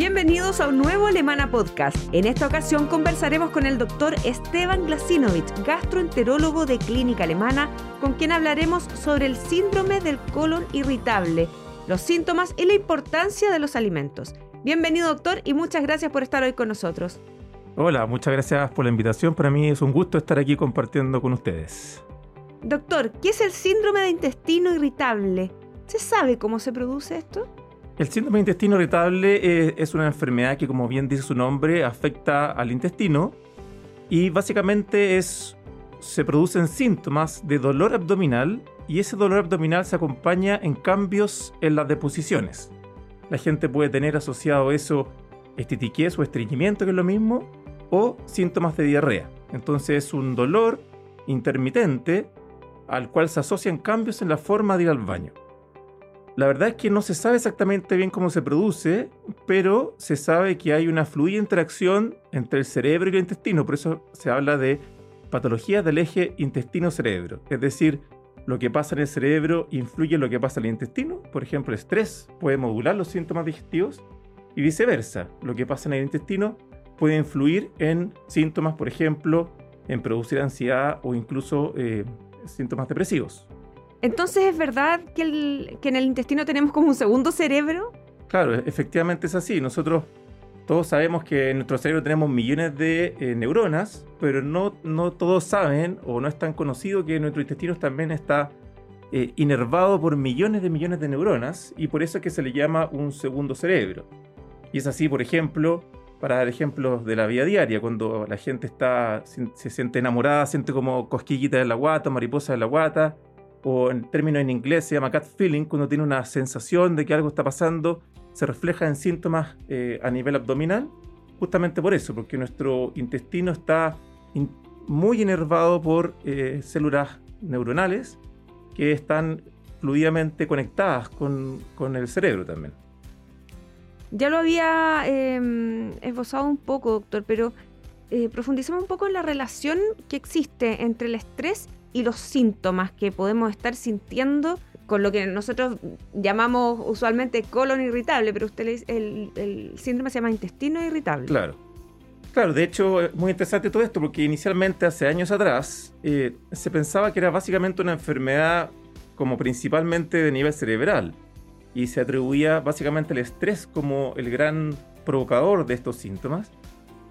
Bienvenidos a un nuevo Alemana Podcast. En esta ocasión conversaremos con el doctor Esteban Glasinovich, gastroenterólogo de Clínica Alemana, con quien hablaremos sobre el síndrome del colon irritable, los síntomas y la importancia de los alimentos. Bienvenido doctor y muchas gracias por estar hoy con nosotros. Hola, muchas gracias por la invitación. Para mí es un gusto estar aquí compartiendo con ustedes. Doctor, ¿qué es el síndrome de intestino irritable? ¿Se sabe cómo se produce esto? El síndrome de intestino irritable es una enfermedad que, como bien dice su nombre, afecta al intestino y básicamente es, se producen síntomas de dolor abdominal y ese dolor abdominal se acompaña en cambios en las deposiciones. La gente puede tener asociado eso estitiquez o estreñimiento, que es lo mismo, o síntomas de diarrea. Entonces es un dolor intermitente al cual se asocian cambios en la forma de ir al baño. La verdad es que no se sabe exactamente bien cómo se produce, pero se sabe que hay una fluida interacción entre el cerebro y el intestino, por eso se habla de patologías del eje intestino-cerebro. Es decir, lo que pasa en el cerebro influye en lo que pasa en el intestino. Por ejemplo, el estrés puede modular los síntomas digestivos y viceversa. Lo que pasa en el intestino puede influir en síntomas, por ejemplo, en producir ansiedad o incluso eh, síntomas depresivos. Entonces, ¿es verdad que, en el intestino tenemos como un segundo cerebro? Claro, efectivamente es así. Nosotros todos sabemos que en nuestro cerebro tenemos millones de eh, neuronas, pero no, no todos saben o no es tan conocido que nuestro intestino también está eh, inervado por millones de millones de neuronas y por eso es que se le llama un segundo cerebro. Y es así, por ejemplo, para dar ejemplos de la vida diaria, cuando la gente está, se siente enamorada, siente como cosquillita en la guata, mariposa en la guata, o en términos en inglés se llama cat feeling, cuando tiene una sensación de que algo está pasando, se refleja en síntomas eh, a nivel abdominal, justamente por eso, porque nuestro intestino está muy inervado por eh, células neuronales que están fluidamente conectadas con, con el cerebro también. Ya lo había em, esbozado un poco, doctor, pero eh, profundicemos un poco en la relación que existe entre el estrés y los síntomas que podemos estar sintiendo con lo que nosotros llamamos usualmente colon irritable, pero usted le dice, el, síndrome se llama intestino irritable. Claro. Claro, de hecho es muy interesante todo esto porque inicialmente hace años atrás eh, se pensaba que era básicamente una enfermedad como principalmente de nivel cerebral y se atribuía básicamente el estrés como el gran provocador de estos síntomas.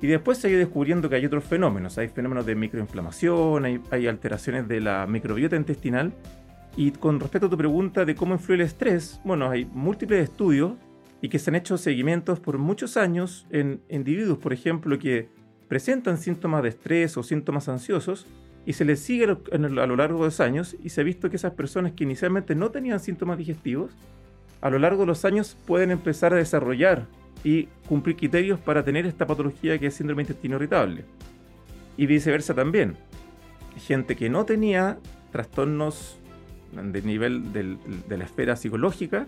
Y después se ha ido descubriendo que hay otros fenómenos. Hay fenómenos de microinflamación, hay, alteraciones de la microbiota intestinal. Y con respecto a tu pregunta de cómo influye el estrés, bueno, hay múltiples estudios y que se han hecho seguimientos por muchos años en individuos, por ejemplo, que presentan síntomas de estrés o síntomas ansiosos y se les sigue a lo largo de los años y se ha visto que esas personas que inicialmente no tenían síntomas digestivos, a lo largo de los años pueden empezar a desarrollar y cumplir criterios para tener esta patología que es síndrome intestino irritable. Y viceversa también. Gente que no tenía trastornos de nivel de la esfera psicológica,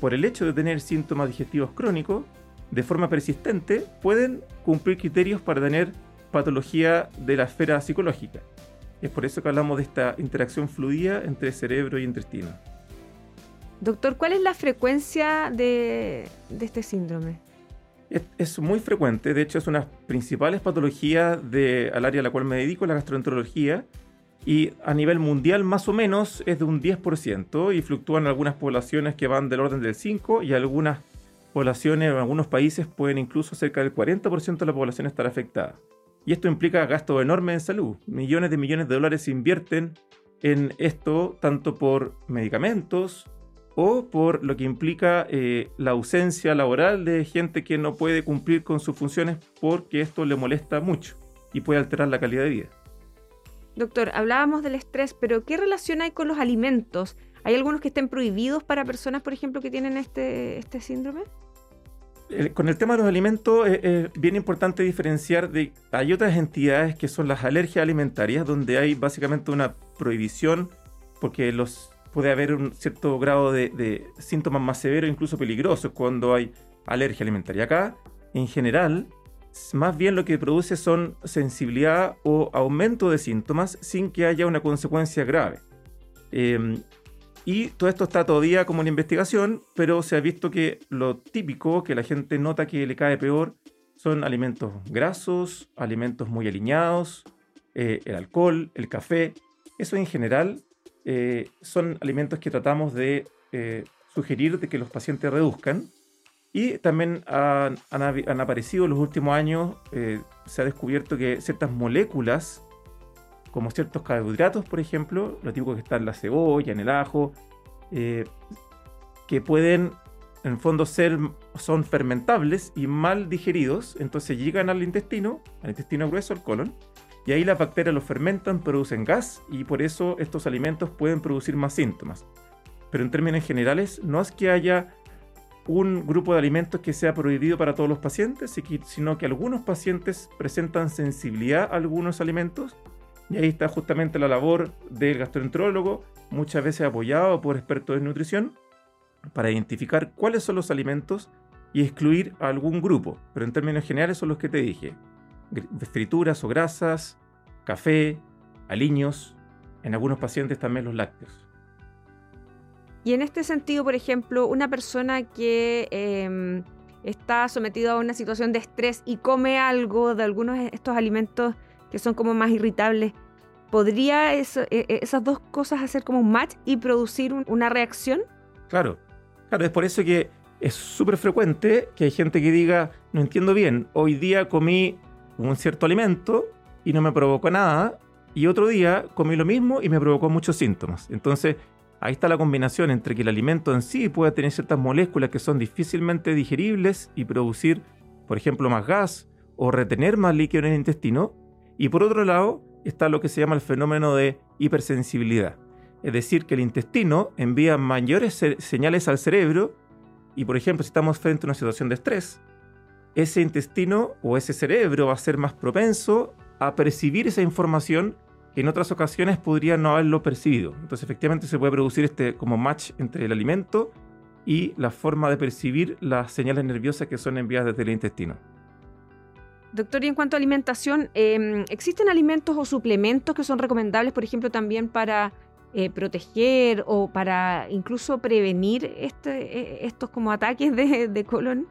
por el hecho de tener síntomas digestivos crónicos, de forma persistente, pueden cumplir criterios para tener patología de la esfera psicológica. Es por eso que hablamos de esta interacción fluida entre cerebro y intestino. Doctor, ¿cuál es la frecuencia de, este síndrome? Es, muy frecuente, de hecho es una de las principales patologías de, al área a la cual me dedico, la gastroenterología, y a nivel mundial más o menos es de un 10% y fluctúan algunas poblaciones que van del orden del 5 y algunas poblaciones en algunos países pueden incluso cerca del 40% de la población estar afectada. Y esto implica gastos enormes en salud. Millones de millones de dólares se invierten en esto tanto por medicamentos, o por lo que implica eh, la ausencia laboral de gente que no puede cumplir con sus funciones porque esto le molesta mucho y puede alterar la calidad de vida. Doctor, hablábamos del estrés, pero ¿qué relación hay con los alimentos? ¿Hay algunos que estén prohibidos para personas, por ejemplo, que tienen este, este síndrome? con el tema de los alimentos es, bien importante diferenciar de... Hay otras entidades que son las alergias alimentarias, donde hay básicamente una prohibición porque los puede haber un cierto grado de, síntomas más severos, incluso peligrosos, cuando hay alergia alimentaria. Acá, en general, más bien lo que produce son sensibilidad o aumento de síntomas sin que haya una consecuencia grave. Em, y todo esto está todavía como en investigación, pero se ha visto que lo típico que la gente nota que le cae peor son alimentos grasos, alimentos muy aliñados, eh, el alcohol, el café. Eso en general eh, son alimentos que tratamos de eh, sugerir de que los pacientes reduzcan. Y también han, aparecido en los últimos años, se ha descubierto que ciertas moléculas como ciertos carbohidratos, por ejemplo, lo típico que está en la cebolla, en el ajo, eh, que pueden, en fondo, ser, son fermentables y mal digeridos, entonces llegan al intestino, al intestino grueso, al colon, y ahí las bacterias los fermentan, producen gas, y por eso estos alimentos pueden producir más síntomas. Pero en términos generales, no es que haya un grupo de alimentos que sea prohibido para todos los pacientes, sino que algunos pacientes presentan sensibilidad a algunos alimentos y ahí está justamente la labor del gastroenterólogo, muchas veces apoyado por expertos en nutrición, para identificar cuáles son los alimentos y excluir a algún grupo. Pero en términos generales son los que te dije. Frituras o grasas, café, aliños, en algunos pacientes también los lácteos. Y en este sentido, por ejemplo, una persona que em, está sometida a una situación de estrés y come algo de algunos de estos alimentos que son como más irritables, ¿podría e, e, esas dos cosas hacer como un match y producir una reacción? Claro, claro, es por eso que es súper frecuente que hay gente que diga, no entiendo bien, hoy día comí un cierto alimento y no me provocó nada, y otro día comí lo mismo y me provocó muchos síntomas. Entonces, ahí está la combinación entre que el alimento en sí puede tener ciertas moléculas que son difícilmente digeribles y producir, por ejemplo, más gas o retener más líquido en el intestino, y por otro lado, está lo que se llama el fenómeno de hipersensibilidad. Es decir, que el intestino envía mayores señales al cerebro y, por ejemplo, si estamos frente a una situación de estrés, ese intestino o ese cerebro va a ser más propenso a percibir esa información que en otras ocasiones podría no haberlo percibido. Entonces, efectivamente, se puede producir este como match entre el alimento y la forma de percibir las señales nerviosas que son enviadas desde el intestino. Doctor, y en cuanto a alimentación, em, ¿existen alimentos o suplementos que son recomendables, por ejemplo, también para eh, proteger o para incluso prevenir este, e, estos como ataques de, colon?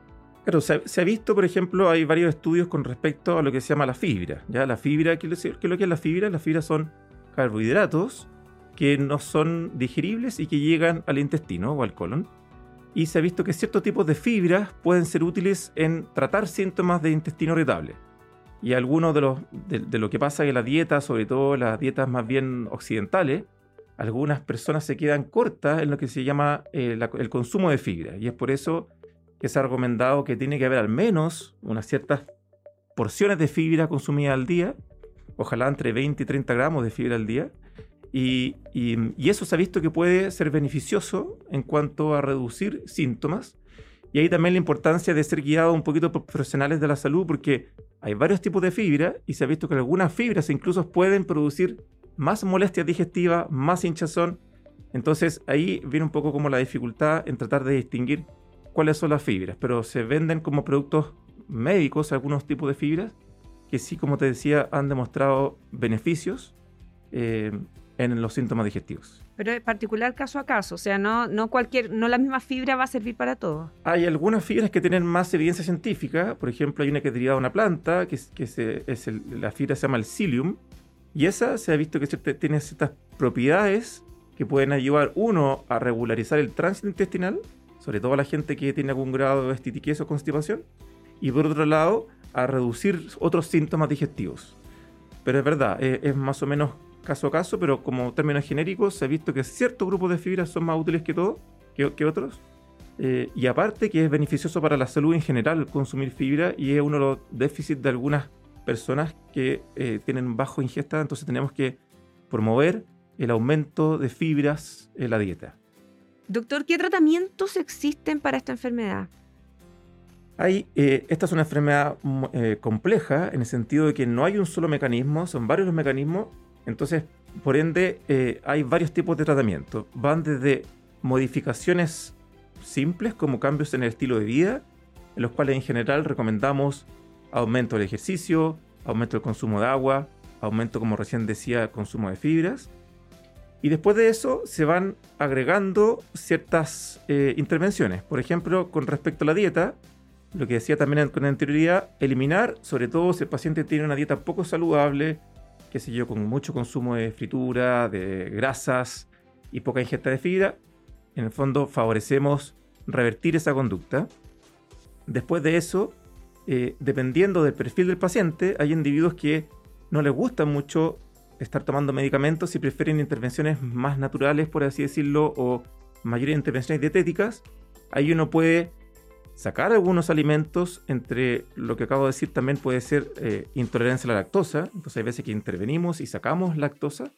Claro, se ha, visto, por ejemplo, hay varios estudios con respecto a lo que se llama la fibra. ¿ya? La fibra, ¿qué es lo que es la fibra? Las fibras son carbohidratos que no son digeribles y que llegan al intestino o al colon y se ha visto que ciertos tipos de fibras pueden ser útiles en tratar síntomas de intestino irritable. Y algunos de, de, lo que pasa en la dieta, sobre todo las dietas más bien occidentales, algunas personas se quedan cortas en lo que se llama eh, el consumo de fibra. Y es por eso que se ha recomendado que tiene que haber al menos unas ciertas porciones de fibra consumidas al día, ojalá entre 20 y 30 gramos de fibra al día, y, eso se ha visto que puede ser beneficioso en cuanto a reducir síntomas. Y ahí también la importancia de ser guiado un poquito por profesionales de la salud, porque hay varios tipos de fibra y se ha visto que algunas fibras incluso pueden producir más molestias digestivas, más hinchazón. Entonces ahí viene un poco como la dificultad en tratar de distinguir cuáles son las fibras, pero se venden como productos médicos algunos tipos de fibras que sí, como te decía, han demostrado beneficios. Eh, en los síntomas digestivos. Pero es particular caso a caso, o sea, no, no, cualquier, no la misma fibra va a servir para todo. Hay algunas fibras que tienen más evidencia científica, por ejemplo, hay una que es derivada de una planta, que, que es la fibra se llama el psyllium, y esa se ha visto que tiene ciertas propiedades que pueden ayudar, uno, a regularizar el tránsito intestinal, sobre todo a la gente que tiene algún grado de estitiquez o constipación, y por otro lado, a reducir otros síntomas digestivos. Pero es verdad, es más o menos caso a caso, pero como términos genéricos se ha visto que ciertos grupos de fibras son más útiles que, todo, que, otros. Eh, y aparte que es beneficioso para la salud en general consumir fibra y es uno de los déficits de algunas personas que eh, tienen bajo ingesta, entonces tenemos que promover el aumento de fibras en la dieta. Doctor, ¿qué tratamientos existen para esta enfermedad? Hay, eh, esta es una enfermedad mm, compleja en el sentido de que no hay un solo mecanismo, son varios los mecanismos entonces, por ende, eh, hay varios tipos de tratamiento. Van desde modificaciones simples como cambios en el estilo de vida, en los cuales en general recomendamos aumento del ejercicio, aumento del consumo de agua, aumento, como recién decía, consumo de fibras. Y después de eso se van agregando ciertas eh, intervenciones. Por ejemplo, con respecto a la dieta, lo que decía también con anterioridad, eliminar, sobre todo si el paciente tiene una dieta poco saludable, qué sé yo, con mucho consumo de fritura, de grasas y poca ingesta de fibra, en el fondo favorecemos revertir esa conducta. Después de eso, eh, dependiendo del perfil del paciente, hay individuos que no les gusta mucho estar tomando medicamentos y prefieren intervenciones más naturales, por así decirlo, o mayores intervenciones dietéticas. Ahí uno puede sacar algunos alimentos, entre lo que acabo de decir también puede ser eh, intolerancia a la lactosa, entonces hay veces que intervenimos y sacamos lactosa.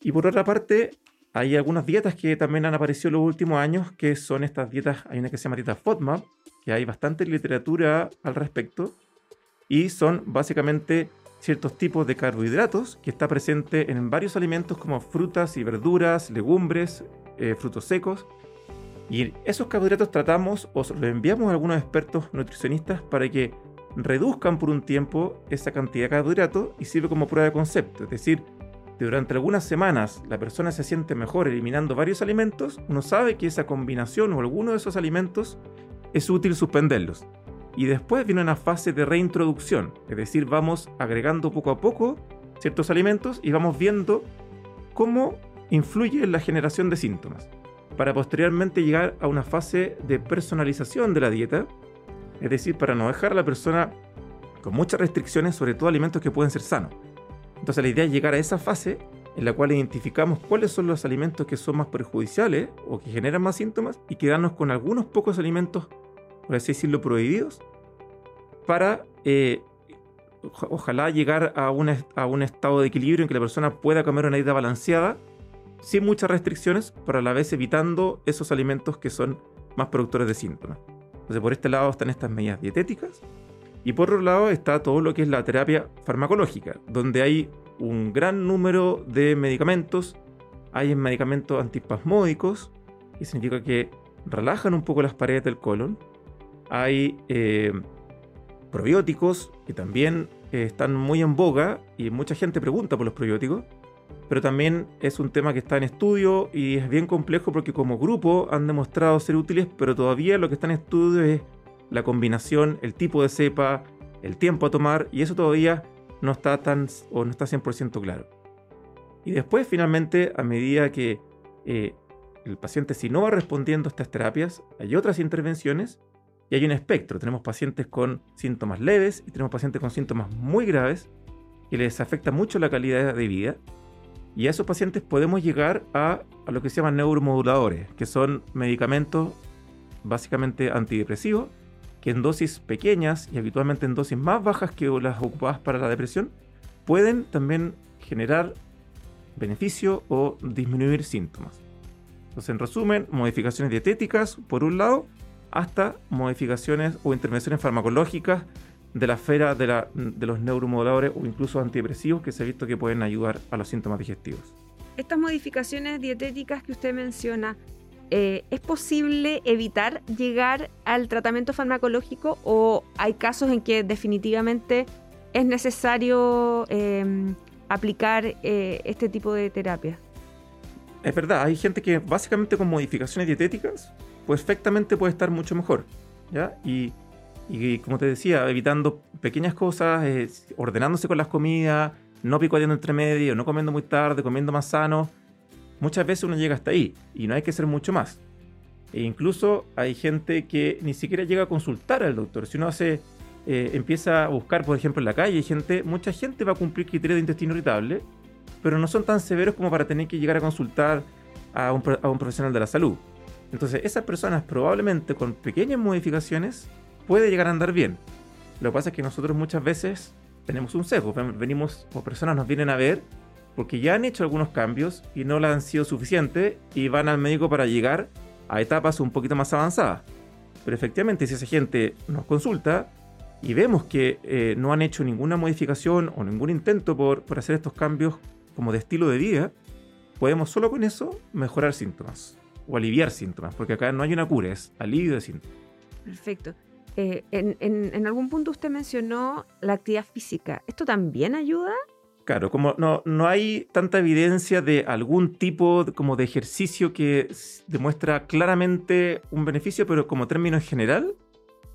Y por otra parte, hay algunas dietas que también han aparecido en los últimos años, que son estas dietas, hay una que se llama dieta FODMAP, que hay bastante literatura al respecto, y son básicamente ciertos tipos de carbohidratos que está presente en varios alimentos como frutas y verduras, legumbres, eh, frutos secos. Y esos carbohidratos tratamos o los enviamos a algunos expertos nutricionistas para que reduzcan por un tiempo esa cantidad de carbohidratos y sirve como prueba de concepto. Es decir, durante algunas semanas la persona se siente mejor eliminando varios alimentos, uno sabe que esa combinación o alguno de esos alimentos es útil suspenderlos. Y después viene una fase de reintroducción, es decir, vamos agregando poco a poco ciertos alimentos y vamos viendo cómo influye en la generación de síntomas, para posteriormente llegar a una fase de personalización de la dieta, es decir, para no dejar a la persona con muchas restricciones, sobre todo alimentos que pueden ser sanos. Entonces la idea es llegar a esa fase en la cual identificamos cuáles son los alimentos que son más perjudiciales o que generan más síntomas y quedarnos con algunos pocos alimentos por así decirlo, prohibidos, para eh, ojalá llegar a un, a un estado de equilibrio en que la persona pueda comer una dieta balanceada, sin muchas restricciones, pero a la vez evitando esos alimentos que son más productores de síntomas. Entonces, por este lado están estas medidas dietéticas. Y por otro lado está todo lo que es la terapia farmacológica, donde hay un gran número de medicamentos. Hay medicamentos antispasmódicos, que significa que relajan un poco las paredes del colon hay eh, probióticos que también eh, están muy en boga y mucha gente pregunta por los probióticos, pero también es un tema que está en estudio y es bien complejo porque como grupo han demostrado ser útiles, pero todavía lo que está en estudio es la combinación, el tipo de cepa, el tiempo a tomar y eso todavía no está tan o no está 100% claro. Y después finalmente a medida que eh, el paciente si no va respondiendo a estas terapias, hay otras intervenciones y hay un espectro. Tenemos pacientes con síntomas leves y tenemos pacientes con síntomas muy graves que les afecta mucho la calidad de vida. Y a esos pacientes podemos llegar a, lo que se llaman neuromoduladores, que son medicamentos básicamente antidepresivos, que en dosis pequeñas y habitualmente en dosis más bajas que las ocupadas para la depresión, pueden también generar beneficio o disminuir síntomas. Entonces, en resumen, modificaciones dietéticas, por un lado, hasta modificaciones o intervenciones farmacológicas de la esfera de, los neuromoduladores o incluso antidepresivos que se ha visto que pueden ayudar a los síntomas digestivos. Estas modificaciones dietéticas que usted menciona, eh, ¿es posible evitar llegar al tratamiento farmacológico o hay casos en que definitivamente es necesario em, aplicar eh, este tipo de terapia? Es verdad, hay gente que básicamente con modificaciones dietéticas perfectamente puede estar mucho mejor. ¿ya? Y, como te decía, evitando pequeñas cosas, eh, ordenándose con las comidas, no picoteando entre medio, no comiendo muy tarde, comiendo más sano. Muchas veces uno llega hasta ahí y no hay que hacer mucho más. E incluso hay gente que ni siquiera llega a consultar al doctor. Si uno hace, eh, empieza a buscar, por ejemplo, en la calle, gente, mucha gente va a cumplir criterios de intestino irritable, pero no son tan severos como para tener que llegar a consultar a un, a un profesional de la salud. Entonces, esas personas probablemente con pequeñas modificaciones puede llegar a andar bien. Lo que pasa es que nosotros muchas veces tenemos un sesgo. Venimos, o personas nos vienen a ver porque ya han hecho algunos cambios y no le han sido suficientes y van al médico para llegar a etapas un poquito más avanzadas. Pero efectivamente, si esa gente nos consulta y vemos que eh, no han hecho ninguna modificación o ningún intento por, por hacer estos cambios como de estilo de vida, podemos solo con eso mejorar síntomas o aliviar síntomas, porque acá no hay una cura, es alivio de síntomas. Perfecto. Eh, en, algún punto usted mencionó la actividad física. ¿Esto también ayuda? Claro, como no, no hay tanta evidencia de algún tipo de, como de ejercicio que demuestra claramente un beneficio, pero como término en general,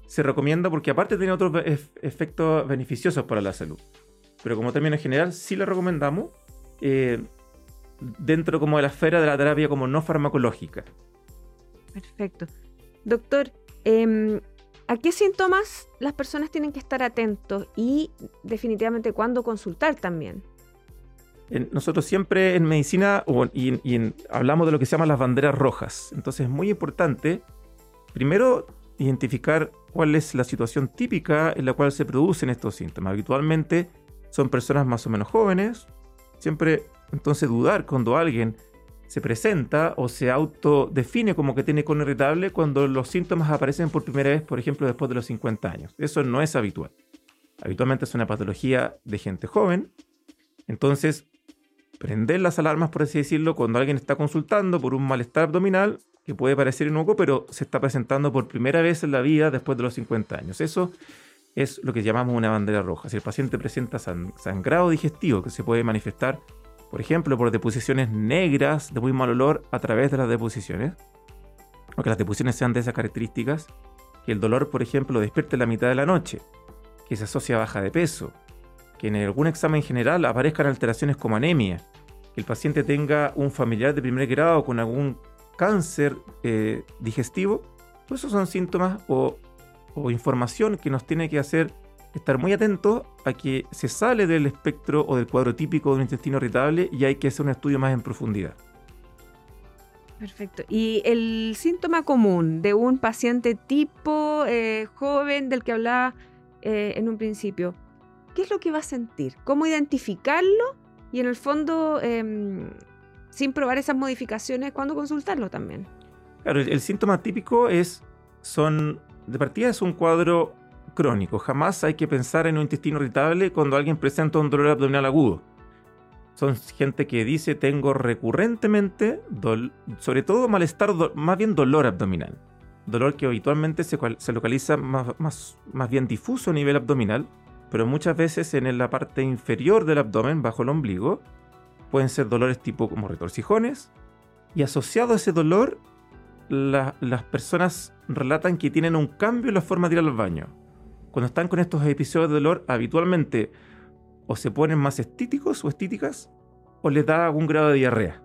se recomienda porque aparte tiene otros efectos beneficiosos para la salud. Pero como término en general, sí lo recomendamos. Eh, dentro como de la esfera de la terapia como no farmacológica. Perfecto. Doctor, em, ¿a qué síntomas las personas tienen que estar atentos y definitivamente cuándo consultar también? nosotros siempre en medicina y, hablamos de lo que se llaman las banderas rojas. Entonces es muy importante, primero, identificar cuál es la situación típica en la cual se producen estos síntomas. Habitualmente son personas más o menos jóvenes, siempre entonces dudar cuando alguien se presenta o se autodefine como que tiene colon irritable cuando los síntomas aparecen por primera vez, por ejemplo, después de los 50 años. Eso no es habitual. Habitualmente es una patología de gente joven. Entonces, prender las alarmas, por así decirlo, cuando alguien está consultando por un malestar abdominal que puede parecer inocuo, pero se está presentando por primera vez en la vida después de los 50 años. Eso es lo que llamamos una bandera roja. Si el paciente presenta sangrado digestivo que se puede manifestar por ejemplo, por deposiciones negras de muy mal olor a través de las deposiciones, o que las deposiciones sean de esas características, que el dolor, por ejemplo, despierte en la mitad de la noche, que se asocia a baja de peso, que en algún examen general aparezcan alteraciones como anemia, que el paciente tenga un familiar de primer grado con algún cáncer eh, digestivo, todos esos son síntomas o, o información que nos tiene que hacer estar muy atento a que se sale del espectro o del cuadro típico de un intestino irritable y hay que hacer un estudio más en profundidad. Perfecto. ¿Y el síntoma común de un paciente tipo eh, joven del que hablaba eh, en un principio? ¿Qué es lo que va a sentir? ¿Cómo identificarlo? Y en el fondo, em, sin probar esas modificaciones, ¿cuándo consultarlo también? Claro, el, el síntoma típico es, son, de partida es un cuadro crónico. Jamás hay que pensar en un intestino irritable cuando alguien presenta un dolor abdominal agudo. Son gente que dice tengo recurrentemente, sobre todo malestar, más bien dolor abdominal. Dolor que habitualmente se, localiza más, más, bien difuso a nivel abdominal, pero muchas veces en la parte inferior del abdomen, bajo el ombligo, pueden ser dolores tipo como retorcijones, y asociado a ese dolor, las personas relatan que tienen un cambio en la forma de ir al baño cuando están con estos episodios de dolor, habitualmente o se ponen más estíticos o estíticas o les da algún grado de diarrea.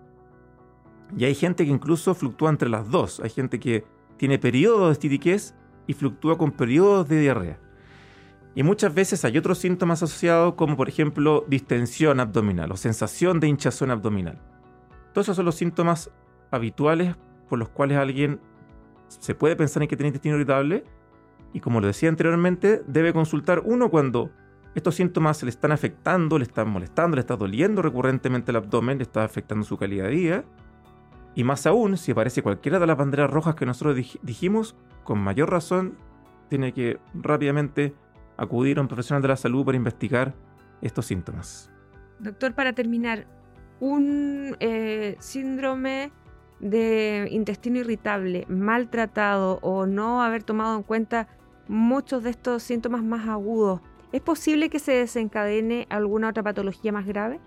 Y hay gente que incluso fluctúa entre las dos. Hay gente que tiene periodos de estitiquez y fluctúa con periodos de diarrea. Y muchas veces hay otros síntomas asociados como por ejemplo distensión abdominal o sensación de hinchazón abdominal. Todos esos son los síntomas habituales por los cuales alguien se puede pensar en que tiene intestino irritable y como lo decía anteriormente, debe consultar uno cuando estos síntomas le están afectando, le están molestando, le está doliendo recurrentemente el abdomen, le está afectando su calidad de vida. Y más aún, si aparece cualquiera de las banderas rojas que nosotros dijimos, con mayor razón tiene que rápidamente acudir a un profesional de la salud para investigar estos síntomas. Doctor, para terminar, un eh, síndrome de intestino irritable maltratado o no haber tomado en cuenta muchos de estos síntomas más agudos, ¿es posible que se desencadene alguna otra patología más grave?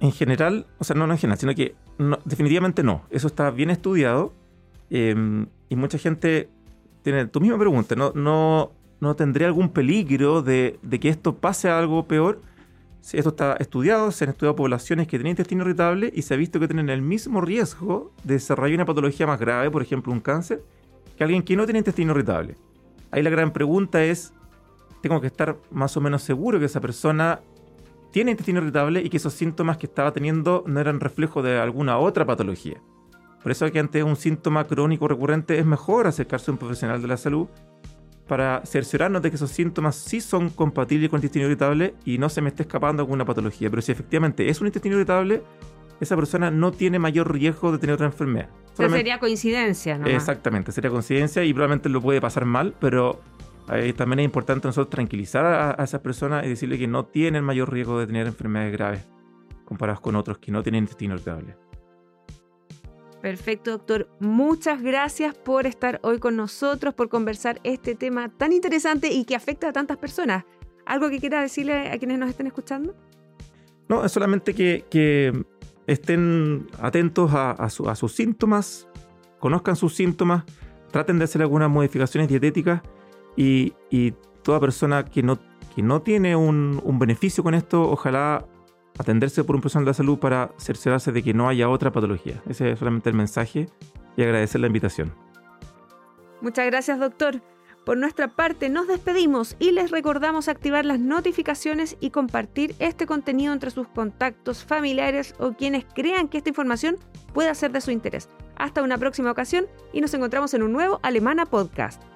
En general, o sea, no, no en general, sino que definitivamente no. Eso está bien estudiado em, y mucha gente tiene tu misma pregunta, ¿no, no, no tendría algún peligro de, de que esto pase a algo peor? esto está estudiado, se han estudiado poblaciones que tienen intestino irritable y se ha visto que tienen el mismo riesgo de desarrollar una patología más grave, por ejemplo un cáncer, que alguien que no tiene intestino irritable. Ahí la gran pregunta es, tengo que estar más o menos seguro que esa persona tiene intestino irritable y que esos síntomas que estaba teniendo no eran reflejo de alguna otra patología. Por eso que ante un síntoma crónico recurrente es mejor acercarse a un profesional de la salud para cerciorarnos de que esos síntomas sí son compatibles con el intestino irritable y no se me esté escapando alguna patología. Pero si efectivamente es un intestino irritable, esa persona no tiene mayor riesgo de tener otra enfermedad. sería coincidencia, ¿no? Exactamente, sería coincidencia y probablemente lo puede pasar mal, pero eh, también es importante nosotros tranquilizar a, esa esas personas y decirle que no tienen mayor riesgo de tener enfermedades graves comparados con otros que no tienen intestino irritable. Perfecto, doctor. Muchas gracias por estar hoy con nosotros, por conversar este tema tan interesante y que afecta a tantas personas. ¿Algo que quiera decirle a quienes nos estén escuchando? No, es solamente que, estén atentos a, sus síntomas, conozcan sus síntomas, traten de hacer algunas modificaciones dietéticas y, toda persona que no, que no tiene un, un beneficio con esto, ojalá atenderse por un profesional de la salud para cerciorarse de que no haya otra patología. Ese es solamente el mensaje y agradecer la invitación. Muchas gracias, doctor. Por nuestra parte, nos despedimos y les recordamos activar las notificaciones y compartir este contenido entre sus contactos, familiares o quienes crean que esta información pueda ser de su interés. Hasta una próxima ocasión y nos encontramos en un nuevo Alemana Podcast.